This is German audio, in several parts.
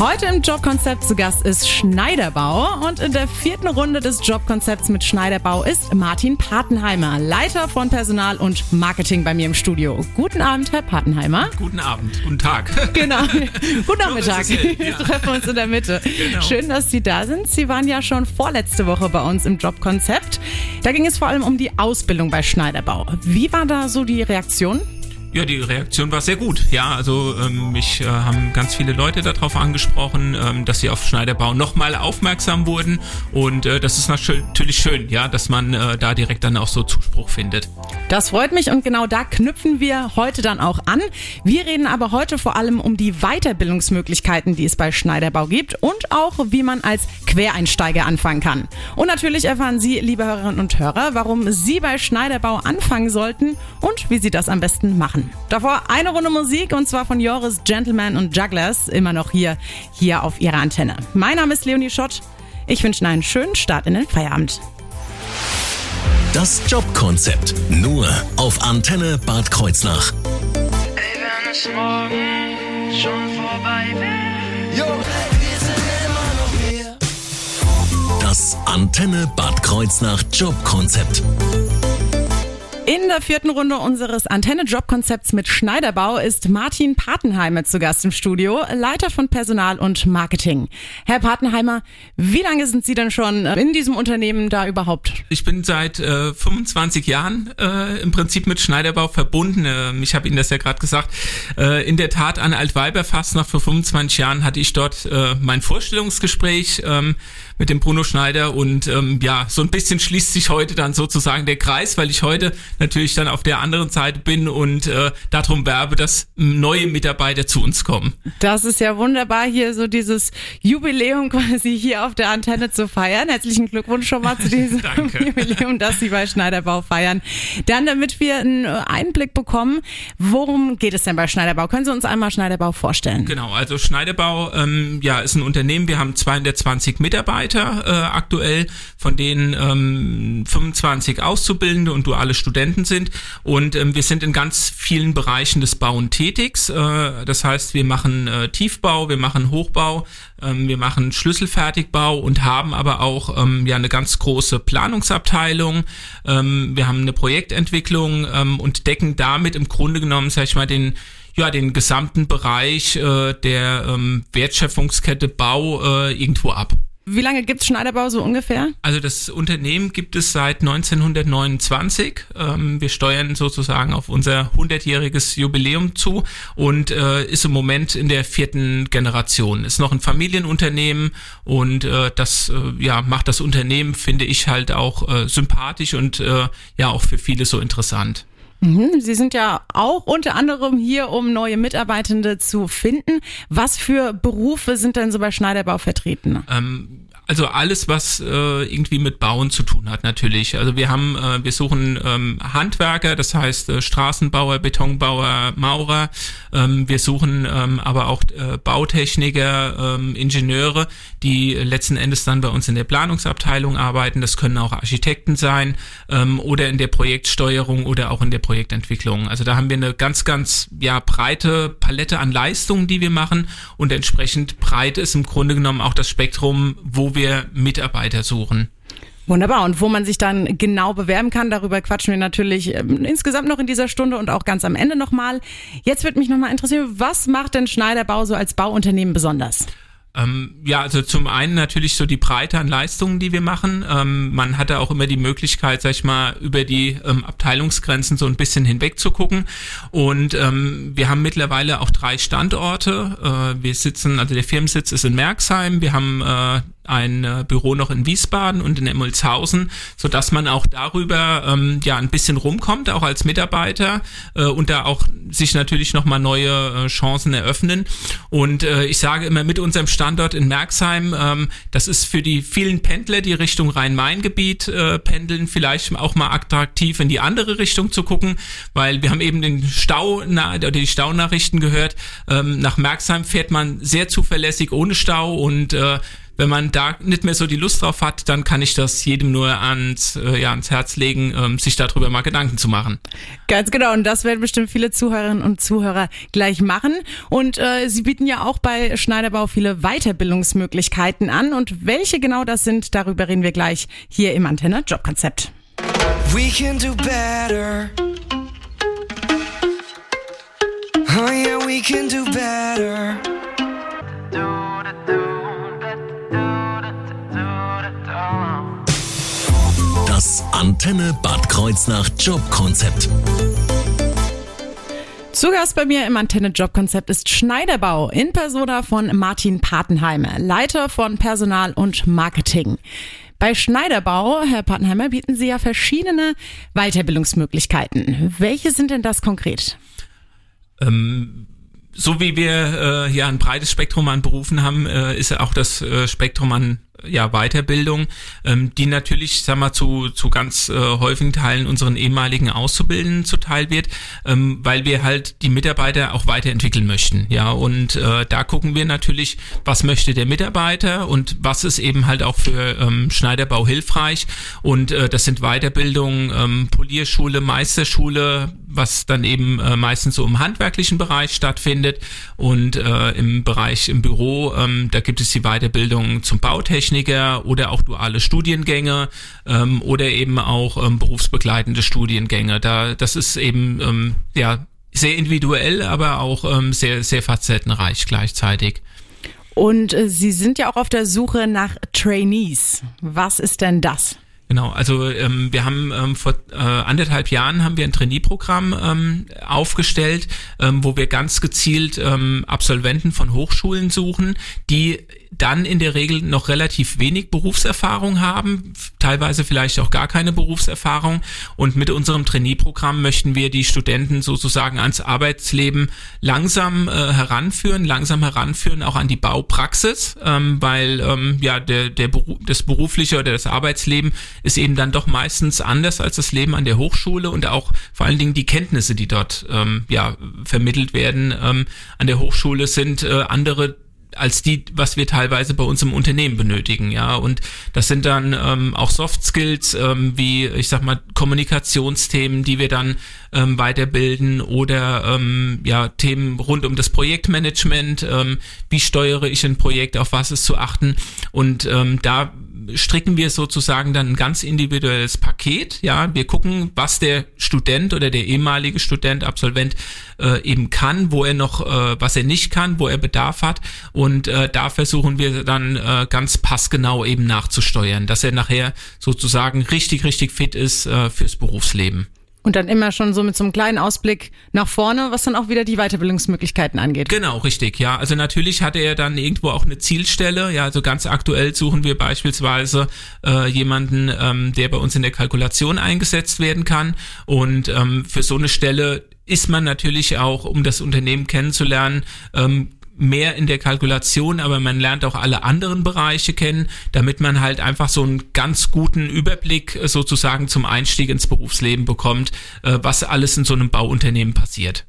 Heute im Jobkonzept zu Gast ist Schneiderbau und in der vierten Runde des Jobkonzepts mit Schneiderbau ist Martin Patenheimer, Leiter von Personal und Marketing bei mir im Studio. Guten Abend, Herr Patenheimer. Guten Abend, guten Tag. Genau, guten Nachmittag. Wir ja. treffen uns in der Mitte. Genau. Schön, dass Sie da sind. Sie waren ja schon vorletzte Woche bei uns im Jobkonzept. Da ging es vor allem um die Ausbildung bei Schneiderbau. Wie war da so die Reaktion? Ja, die Reaktion war sehr gut. Ja, also ähm, mich äh, haben ganz viele Leute darauf angesprochen, ähm, dass sie auf Schneiderbau nochmal aufmerksam wurden. Und äh, das ist natürlich schön, ja, dass man äh, da direkt dann auch so Zuspruch findet. Das freut mich und genau da knüpfen wir heute dann auch an. Wir reden aber heute vor allem um die Weiterbildungsmöglichkeiten, die es bei Schneiderbau gibt und auch, wie man als Quereinsteiger anfangen kann. Und natürlich erfahren Sie, liebe Hörerinnen und Hörer, warum Sie bei Schneiderbau anfangen sollten und wie Sie das am besten machen. Davor eine Runde Musik und zwar von Joris Gentleman und Jugglers, immer noch hier, hier auf Ihrer Antenne. Mein Name ist Leonie Schott. Ich wünsche Ihnen einen schönen Start in den Feierabend. Das Jobkonzept. Nur auf Antenne Bad Kreuznach. Ey, wenn es morgen schon vorbei wäre. Jo, wir sind immer noch hier. Das Antenne Bad Kreuznach Jobkonzept. In der vierten Runde unseres Antenne-Job-Konzepts mit Schneiderbau ist Martin Patenheimer zu Gast im Studio, Leiter von Personal und Marketing. Herr Patenheimer, wie lange sind Sie denn schon in diesem Unternehmen da überhaupt? Ich bin seit äh, 25 Jahren äh, im Prinzip mit Schneiderbau verbunden. Ähm, ich habe Ihnen das ja gerade gesagt. Äh, in der Tat an Altweiberfastnacht vor 25 Jahren hatte ich dort äh, mein Vorstellungsgespräch ähm, mit dem Bruno Schneider und ähm, ja, so ein bisschen schließt sich heute dann sozusagen der Kreis, weil ich heute natürlich dann auf der anderen Seite bin und äh, darum werbe, dass neue Mitarbeiter zu uns kommen. Das ist ja wunderbar, hier so dieses Jubiläum quasi hier auf der Antenne zu feiern. Herzlichen Glückwunsch schon mal zu diesem. Jubiläum, das Sie bei Schneiderbau feiern. Dann, damit wir einen Einblick bekommen, worum geht es denn bei Schneiderbau? Können Sie uns einmal Schneiderbau vorstellen? Genau, also Schneiderbau ähm, ja, ist ein Unternehmen, wir haben 220 Mitarbeiter äh, aktuell, von denen ähm, 25 Auszubildende und duale Studenten sind und ähm, wir sind in ganz vielen Bereichen des Bauen tätig. Äh, das heißt, wir machen äh, Tiefbau, wir machen Hochbau, ähm, wir machen Schlüsselfertigbau und haben aber auch ähm, ja eine ganz große Planungsabteilung. Ähm, wir haben eine Projektentwicklung ähm, und decken damit im Grunde genommen, sag ich mal, den ja, den gesamten Bereich äh, der ähm, Wertschöpfungskette Bau äh, irgendwo ab. Wie lange gibt's Schneiderbau so ungefähr? Also das Unternehmen gibt es seit 1929. Ähm, wir steuern sozusagen auf unser 100-jähriges Jubiläum zu und äh, ist im Moment in der vierten Generation. Ist noch ein Familienunternehmen und äh, das äh, ja, macht das Unternehmen, finde ich, halt auch äh, sympathisch und äh, ja auch für viele so interessant. Mhm, Sie sind ja auch unter anderem hier, um neue Mitarbeitende zu finden. Was für Berufe sind denn so bei Schneiderbau vertreten? Ähm, also alles, was äh, irgendwie mit Bauen zu tun hat, natürlich. Also wir haben, äh, wir suchen ähm, Handwerker, das heißt äh, Straßenbauer, Betonbauer, Maurer. Ähm, wir suchen ähm, aber auch äh, Bautechniker, ähm, Ingenieure, die letzten Endes dann bei uns in der Planungsabteilung arbeiten. Das können auch Architekten sein ähm, oder in der Projektsteuerung oder auch in der Projektentwicklung. Also da haben wir eine ganz, ganz ja breite Palette an Leistungen, die wir machen und entsprechend breit ist im Grunde genommen auch das Spektrum, wo wir Mitarbeiter suchen. Wunderbar. Und wo man sich dann genau bewerben kann, darüber quatschen wir natürlich ähm, insgesamt noch in dieser Stunde und auch ganz am Ende nochmal. Jetzt würde mich nochmal interessieren, was macht denn Schneiderbau so als Bauunternehmen besonders? Ähm, ja, also zum einen natürlich so die Breite an Leistungen, die wir machen. Ähm, man hatte auch immer die Möglichkeit, sag ich mal, über die ähm, Abteilungsgrenzen so ein bisschen hinweg zu gucken. Und ähm, wir haben mittlerweile auch drei Standorte. Äh, wir sitzen, also der Firmensitz ist in Merxheim. Wir haben äh, ein äh, Büro noch in Wiesbaden und in Emmolshausen, so dass man auch darüber ähm, ja ein bisschen rumkommt, auch als Mitarbeiter äh, und da auch sich natürlich noch mal neue äh, Chancen eröffnen. Und äh, ich sage immer mit unserem Standort in Merxheim, ähm, das ist für die vielen Pendler, die Richtung Rhein-Main-Gebiet äh, pendeln, vielleicht auch mal attraktiv in die andere Richtung zu gucken, weil wir haben eben den Stau oder die Staunachrichten gehört. Ähm, nach Merxheim fährt man sehr zuverlässig ohne Stau und äh, wenn man da nicht mehr so die Lust drauf hat, dann kann ich das jedem nur ans, äh, ja, ans Herz legen, ähm, sich darüber mal Gedanken zu machen. Ganz genau, und das werden bestimmt viele Zuhörerinnen und Zuhörer gleich machen. Und äh, Sie bieten ja auch bei Schneiderbau viele Weiterbildungsmöglichkeiten an. Und welche genau das sind, darüber reden wir gleich hier im Antenne Jobkonzept. We can do better. Oh yeah, we can do better. Das Antenne Bad Kreuznach Jobkonzept. Zu Gast bei mir im Antenne Jobkonzept ist Schneiderbau in Persona von Martin Patenheimer, Leiter von Personal und Marketing. Bei Schneiderbau, Herr Patenheimer, bieten Sie ja verschiedene Weiterbildungsmöglichkeiten. Welche sind denn das konkret? Ähm, so wie wir äh, ja ein breites Spektrum an Berufen haben, äh, ist ja auch das äh, Spektrum an ja, Weiterbildung, ähm, die natürlich, sag mal, zu, zu ganz äh, häufigen Teilen unseren ehemaligen Auszubildenden zuteil wird, ähm, weil wir halt die Mitarbeiter auch weiterentwickeln möchten. Ja, und äh, da gucken wir natürlich, was möchte der Mitarbeiter und was ist eben halt auch für ähm, Schneiderbau hilfreich. Und äh, das sind Weiterbildungen, ähm, Polierschule, Meisterschule, was dann eben äh, meistens so im handwerklichen Bereich stattfindet und äh, im Bereich im Büro, ähm, da gibt es die Weiterbildung zum Bautechniker oder auch duale Studiengänge ähm, oder eben auch ähm, berufsbegleitende Studiengänge. Da das ist eben ähm, ja sehr individuell, aber auch ähm, sehr sehr facettenreich gleichzeitig. Und äh, Sie sind ja auch auf der Suche nach Trainees. Was ist denn das? Genau, also ähm, wir haben ähm, vor äh, anderthalb Jahren haben wir ein Trainee-Programm ähm, aufgestellt, ähm, wo wir ganz gezielt ähm, Absolventen von Hochschulen suchen, die dann in der Regel noch relativ wenig Berufserfahrung haben, teilweise vielleicht auch gar keine Berufserfahrung. Und mit unserem Trainee-Programm möchten wir die Studenten sozusagen ans Arbeitsleben langsam äh, heranführen, langsam heranführen auch an die Baupraxis, ähm, weil ähm, ja der, der Beru das berufliche oder das Arbeitsleben ist eben dann doch meistens anders als das Leben an der Hochschule und auch vor allen Dingen die Kenntnisse, die dort ähm, ja vermittelt werden ähm, an der Hochschule sind äh, andere als die, was wir teilweise bei uns im Unternehmen benötigen, ja. Und das sind dann ähm, auch Soft Skills, ähm, wie ich sag mal Kommunikationsthemen, die wir dann ähm, weiterbilden oder ähm, ja Themen rund um das Projektmanagement, ähm, wie steuere ich ein Projekt, auf was ist zu achten. Und ähm, da stricken wir sozusagen dann ein ganz individuelles Paket. Ja, wir gucken, was der Student oder der ehemalige Student, Absolvent äh, eben kann, wo er noch, äh, was er nicht kann, wo er Bedarf hat. Und äh, da versuchen wir dann äh, ganz passgenau eben nachzusteuern, dass er nachher sozusagen richtig, richtig fit ist äh, fürs Berufsleben. Und dann immer schon so mit so einem kleinen Ausblick nach vorne, was dann auch wieder die Weiterbildungsmöglichkeiten angeht. Genau, richtig, ja. Also natürlich hatte er dann irgendwo auch eine Zielstelle. Ja, also ganz aktuell suchen wir beispielsweise äh, jemanden, ähm, der bei uns in der Kalkulation eingesetzt werden kann. Und ähm, für so eine Stelle ist man natürlich auch, um das Unternehmen kennenzulernen, ähm, mehr in der Kalkulation, aber man lernt auch alle anderen Bereiche kennen, damit man halt einfach so einen ganz guten Überblick äh, sozusagen zum Einstieg ins Berufsleben bekommt, äh, was alles in so einem Bauunternehmen passiert.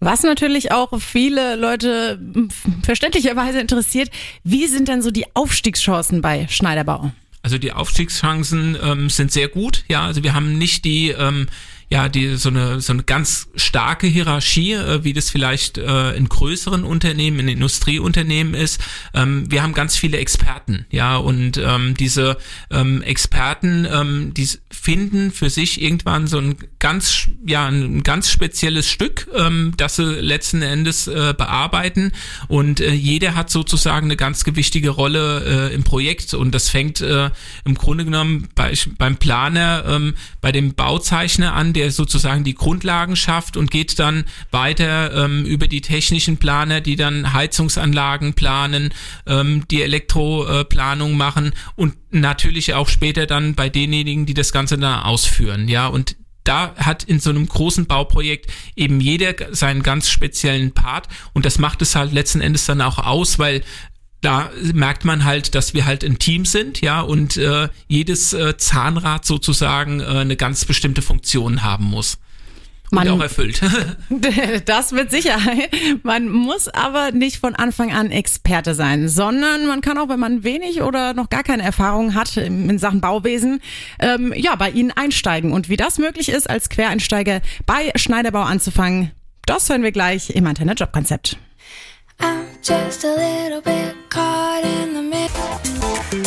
Was natürlich auch viele Leute hm, verständlicherweise interessiert, wie sind denn so die Aufstiegschancen bei Schneiderbau? Also die Aufstiegschancen ähm, sind sehr gut, ja, also wir haben nicht die ähm, ja, die so eine so eine ganz starke Hierarchie, äh, wie das vielleicht äh, in größeren Unternehmen, in Industrieunternehmen ist. Ähm, wir haben ganz viele Experten, ja, und ähm, diese ähm, Experten, ähm, die finden für sich irgendwann so ein ganz, ja, ein ganz spezielles Stück, ähm, das sie letzten Endes äh, bearbeiten und äh, jeder hat sozusagen eine ganz gewichtige Rolle äh, im Projekt und das fängt äh, im Grunde genommen bei, beim Planer, ähm, bei dem Bauzeichner an, der der sozusagen die Grundlagen schafft und geht dann weiter ähm, über die technischen Planer, die dann Heizungsanlagen planen, ähm, die Elektroplanung machen und natürlich auch später dann bei denjenigen, die das Ganze dann ausführen. Ja, und da hat in so einem großen Bauprojekt eben jeder seinen ganz speziellen Part und das macht es halt letzten Endes dann auch aus, weil da merkt man halt, dass wir halt ein Team sind, ja, und äh, jedes äh, Zahnrad sozusagen äh, eine ganz bestimmte Funktion haben muss. Man- und auch erfüllt. Das mit Sicherheit. Man muss aber nicht von Anfang an Experte sein, sondern man kann auch, wenn man wenig oder noch gar keine Erfahrung hat in Sachen Bauwesen, ähm, ja, bei Ihnen einsteigen. Und wie das möglich ist, als Quereinsteiger bei Schneiderbau anzufangen, das hören wir gleich im Antenne Jobkonzept. I'm just a little bit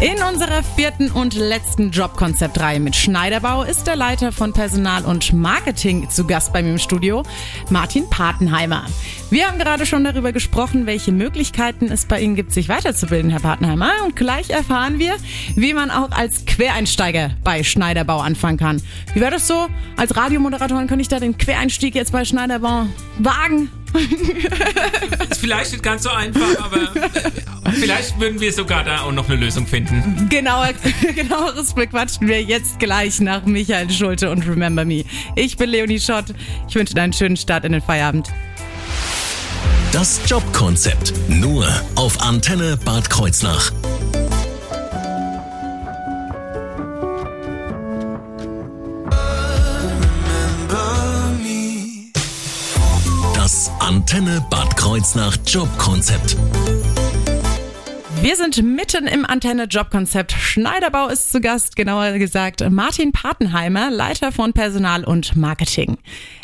In unserer vierten und letzten Jobkonzeptreihe mit Schneiderbau ist der Leiter von Personal und Marketing zu Gast bei mir im Studio, Martin Patenheimer. Wir haben gerade schon darüber gesprochen, welche Möglichkeiten es bei Ihnen gibt, sich weiterzubilden, Herr Patenheimer. Und gleich erfahren wir, wie man auch als Quereinsteiger bei Schneiderbau anfangen kann. Wie wäre das so? Als Radiomoderatorin könnte ich da den Quereinstieg jetzt bei Schneiderbau wagen? Ist vielleicht nicht ganz so einfach, aber äh, vielleicht würden wir sogar da auch noch eine Lösung finden. Genauer, genaueres bequatschen wir jetzt gleich nach Michael Schulte und Remember Me. Ich bin Leonie Schott. Ich wünsche dir einen schönen Start in den Feierabend. Das Jobkonzept. Nur auf Antenne Bad Kreuznach. Antenne Bad Kreuznach Jobkonzept. Wir sind mitten im Antenne Jobkonzept. Schneiderbau ist zu Gast, genauer gesagt Martin Patenheimer, Leiter von Personal und Marketing.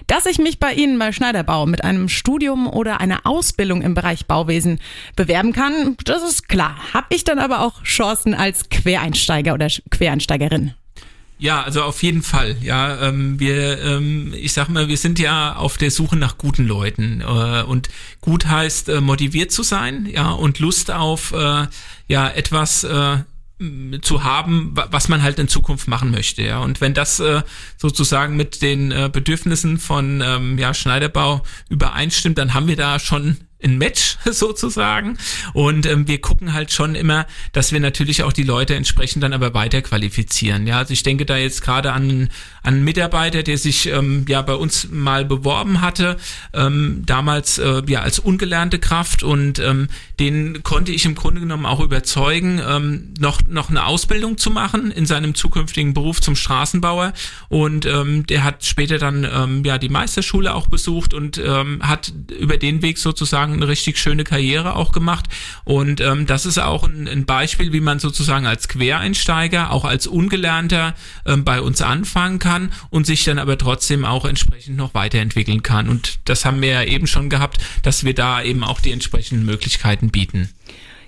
Dass ich mich bei Ihnen bei Schneiderbau mit einem Studium oder einer Ausbildung im Bereich Bauwesen bewerben kann, das ist klar. Hab ich dann aber auch Chancen als Quereinsteiger oder Quereinsteigerin? Ja, also auf jeden Fall. Ja, ähm, wir, ähm, ich sag mal, wir sind ja auf der Suche nach guten Leuten äh, und gut heißt äh, motiviert zu sein, ja und Lust auf äh, ja etwas äh, zu haben, wa- was man halt in Zukunft machen möchte, ja. Und wenn das äh, sozusagen mit den äh, Bedürfnissen von ähm, ja, Schneiderbau übereinstimmt, dann haben wir da schon ein Match sozusagen. Und ähm, wir gucken halt schon immer, dass wir natürlich auch die Leute entsprechend dann aber weiter qualifizieren. Ja, also ich denke da jetzt gerade an, an einen Mitarbeiter, der sich ähm, ja bei uns mal beworben hatte, ähm, damals äh, ja als ungelernte Kraft und ähm, den konnte ich im Grunde genommen auch überzeugen, ähm, noch, noch eine Ausbildung zu machen in seinem zukünftigen Beruf zum Straßenbauer. Und ähm, der hat später dann ähm, ja die Meisterschule auch besucht und ähm, hat über den Weg sozusagen eine richtig schöne Karriere auch gemacht. Und ähm, das ist auch ein, ein Beispiel, wie man sozusagen als Quereinsteiger, auch als Ungelernter ähm, bei uns anfangen kann und sich dann aber trotzdem auch entsprechend noch weiterentwickeln kann. Und das haben wir ja eben schon gehabt, dass wir da eben auch die entsprechenden Möglichkeiten bieten.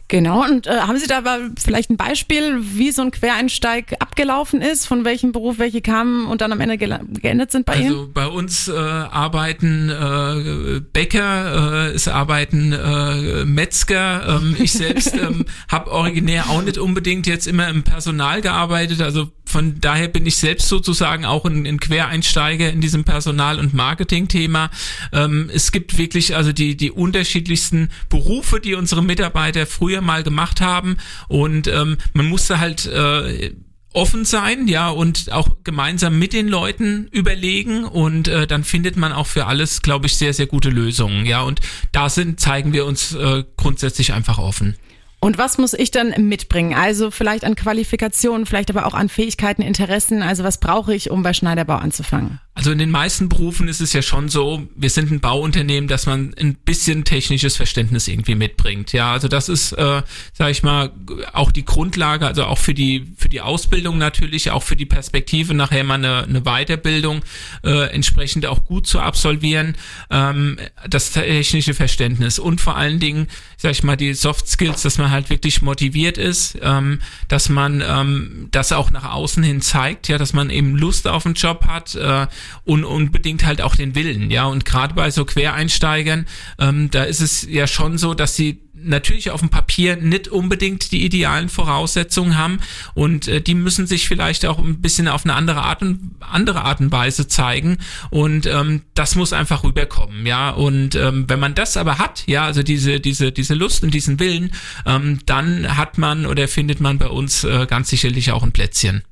Genau, und äh, haben Sie da aber vielleicht ein Beispiel, wie so ein Quereinsteig abgelaufen ist, von welchem Beruf welche kamen und dann am Ende geendet sind bei Ihnen? Also bei uns äh, arbeiten äh, Bäcker, äh, es arbeiten äh, Metzger. Ähm, ich selbst ähm, habe originär auch nicht unbedingt jetzt immer im Personal gearbeitet. Also von daher bin ich selbst sozusagen auch ein, ein Quereinsteiger in diesem Personal- und Marketing-Thema. Ähm, es gibt wirklich also die, die unterschiedlichsten Berufe, die unsere Mitarbeiter früher mal gemacht haben. Und ähm, man musste halt äh, offen sein, ja, und auch gemeinsam mit den Leuten überlegen und äh, dann findet man auch für alles, glaube ich, sehr, sehr gute Lösungen, ja, und da sind, zeigen wir uns äh, grundsätzlich einfach offen. Und was muss ich dann mitbringen? Also vielleicht an Qualifikationen, vielleicht aber auch an Fähigkeiten, Interessen. Also was brauche ich, um bei Schneiderbau anzufangen? Also in den meisten Berufen ist es ja schon so, wir sind ein Bauunternehmen, dass man ein bisschen technisches Verständnis irgendwie mitbringt. Ja, also das ist, äh, sage ich mal, auch die Grundlage, also auch für die für die Ausbildung natürlich, auch für die Perspektive nachher mal eine, eine Weiterbildung äh, entsprechend auch gut zu absolvieren, ähm, das technische Verständnis und vor allen Dingen, sag ich mal, die Soft Skills, dass man halt wirklich motiviert ist, ähm, dass man ähm, das auch nach außen hin zeigt, ja, dass man eben Lust auf den Job hat äh, und unbedingt halt auch den Willen, ja. Und gerade bei so Quereinsteigern, ähm, da ist es ja schon so, dass sie natürlich auf dem Papier nicht unbedingt die idealen Voraussetzungen haben und äh, die müssen sich vielleicht auch ein bisschen auf eine andere Art und andere Art und Weise zeigen und ähm, das muss einfach rüberkommen, ja und ähm, wenn man das aber hat, ja also diese diese diese Lust und diesen Willen, ähm, dann hat man oder findet man bei uns äh, ganz sicherlich auch ein Plätzchen.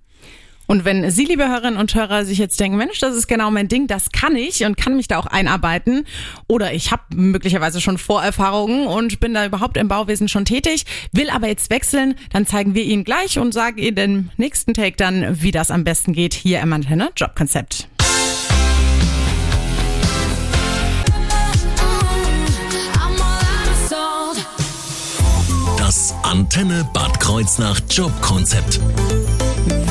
Und wenn Sie, liebe Hörerinnen und Hörer, sich jetzt denken, Mensch, das ist genau mein Ding, das kann ich und kann mich da auch einarbeiten. Oder ich habe möglicherweise schon Vorerfahrungen und bin da überhaupt im Bauwesen schon tätig, will aber jetzt wechseln, dann zeigen wir Ihnen gleich und sagen Ihnen im nächsten Take dann, wie das am besten geht hier im Antenne Jobkonzept. Das Antenne Bad Kreuznach Jobkonzept.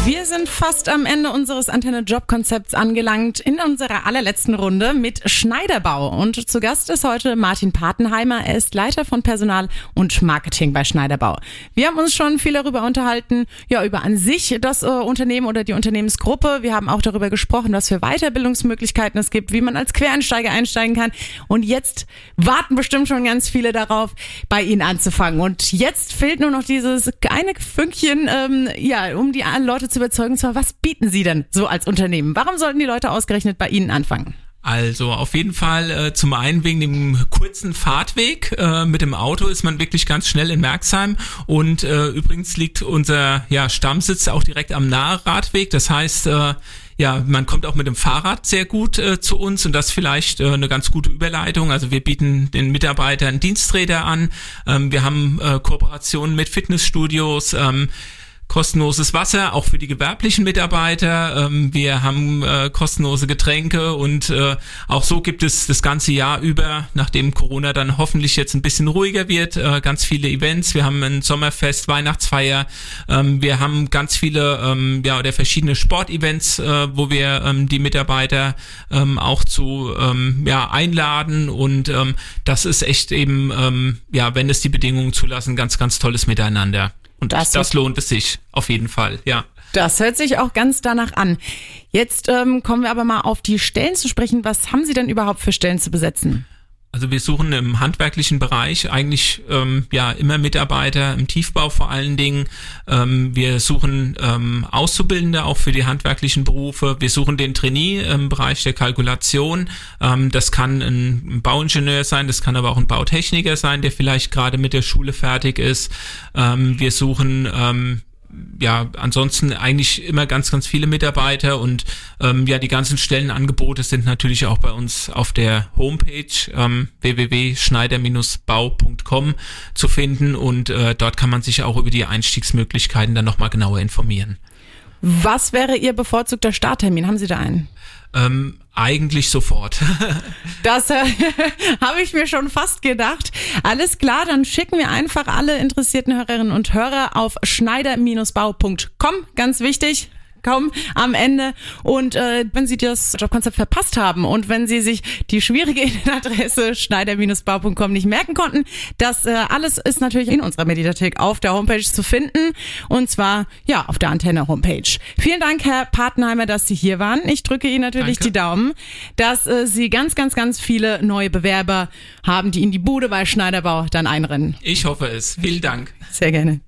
Wir sind fast am Ende unseres Antenne-Job-Konzepts angelangt in unserer allerletzten Runde mit Schneiderbau. Und zu Gast ist heute Martin Patenheimer. Er ist Leiter von Personal und Marketing bei Schneiderbau. Wir haben uns schon viel darüber unterhalten, ja, über an sich das äh, Unternehmen oder die Unternehmensgruppe. Wir haben auch darüber gesprochen, was für Weiterbildungsmöglichkeiten es gibt, wie man als Quereinsteiger einsteigen kann. Und jetzt warten bestimmt schon ganz viele darauf, bei Ihnen anzufangen. Und jetzt fehlt nur noch dieses eine Fünkchen, ähm, ja, um die Leute zu überzeugen. Zwar, was bieten Sie denn so als Unternehmen? Warum sollten die Leute ausgerechnet bei Ihnen anfangen? Also auf jeden Fall äh, zum einen wegen dem kurzen Fahrtweg. Äh, mit dem Auto ist man wirklich ganz schnell in Merxheim und äh, übrigens liegt unser ja, Stammsitz auch direkt am Nahradweg. Das heißt, äh, ja, man kommt auch mit dem Fahrrad sehr gut äh, zu uns und das vielleicht äh, eine ganz gute Überleitung. Also wir bieten den Mitarbeitern Diensträder an. Ähm, wir haben äh, Kooperationen mit Fitnessstudios. Ähm, kostenloses Wasser, auch für die gewerblichen Mitarbeiter. Ähm, wir haben äh, kostenlose Getränke und äh, auch so gibt es das ganze Jahr über, nachdem Corona dann hoffentlich jetzt ein bisschen ruhiger wird, äh, ganz viele Events. Wir haben ein Sommerfest, Weihnachtsfeier. Ähm, wir haben ganz viele ähm, ja oder verschiedene Sportevents, äh, wo wir ähm, die Mitarbeiter ähm, auch zu ähm, ja einladen und ähm, das ist echt eben ähm, ja, wenn es die Bedingungen zulassen, ganz ganz tolles Miteinander. Und Das das, lohnt es sich auf jeden Fall, ja. Das hört sich auch ganz danach an. Jetzt ähm, kommen wir aber mal auf die Stellen zu sprechen. Was haben Sie denn überhaupt für Stellen zu besetzen? Also wir suchen im handwerklichen Bereich eigentlich ähm, ja immer Mitarbeiter im Tiefbau vor allen Dingen. Ähm, wir suchen ähm, Auszubildende auch für die handwerklichen Berufe. Wir suchen den Trainee im Bereich der Kalkulation. Ähm, das kann ein Bauingenieur sein, das kann aber auch ein Bautechniker sein, der vielleicht gerade mit der Schule fertig ist. Ähm, wir suchen ähm, ja, ansonsten eigentlich immer ganz, ganz viele Mitarbeiter und ähm, ja, die ganzen Stellenangebote sind natürlich auch bei uns auf der Homepage ähm, www.schneider-bau.com zu finden und äh, dort kann man sich auch über die Einstiegsmöglichkeiten dann nochmal genauer informieren. Was wäre Ihr bevorzugter Starttermin? Haben Sie da einen? Ähm, eigentlich sofort. Das äh, habe ich mir schon fast gedacht. Alles klar, dann schicken wir einfach alle interessierten Hörerinnen und Hörer auf schneider-bau.com. Ganz wichtig. Kaum am Ende. Und äh, wenn Sie das Jobkonzept verpasst haben und wenn Sie sich die schwierige Internetadresse schneider-bau.com nicht merken konnten, das äh, alles ist natürlich in unserer Mediathek auf der Homepage zu finden. Und zwar, ja, auf der Antenne-Homepage. Vielen Dank, Herr Patenheimer, dass Sie hier waren. Ich drücke Ihnen natürlich Danke. die Daumen, dass äh, Sie ganz, ganz, ganz viele neue Bewerber haben, die in die Bude bei Schneiderbau dann einrennen. Ich hoffe es. Vielen Dank. Sehr gerne.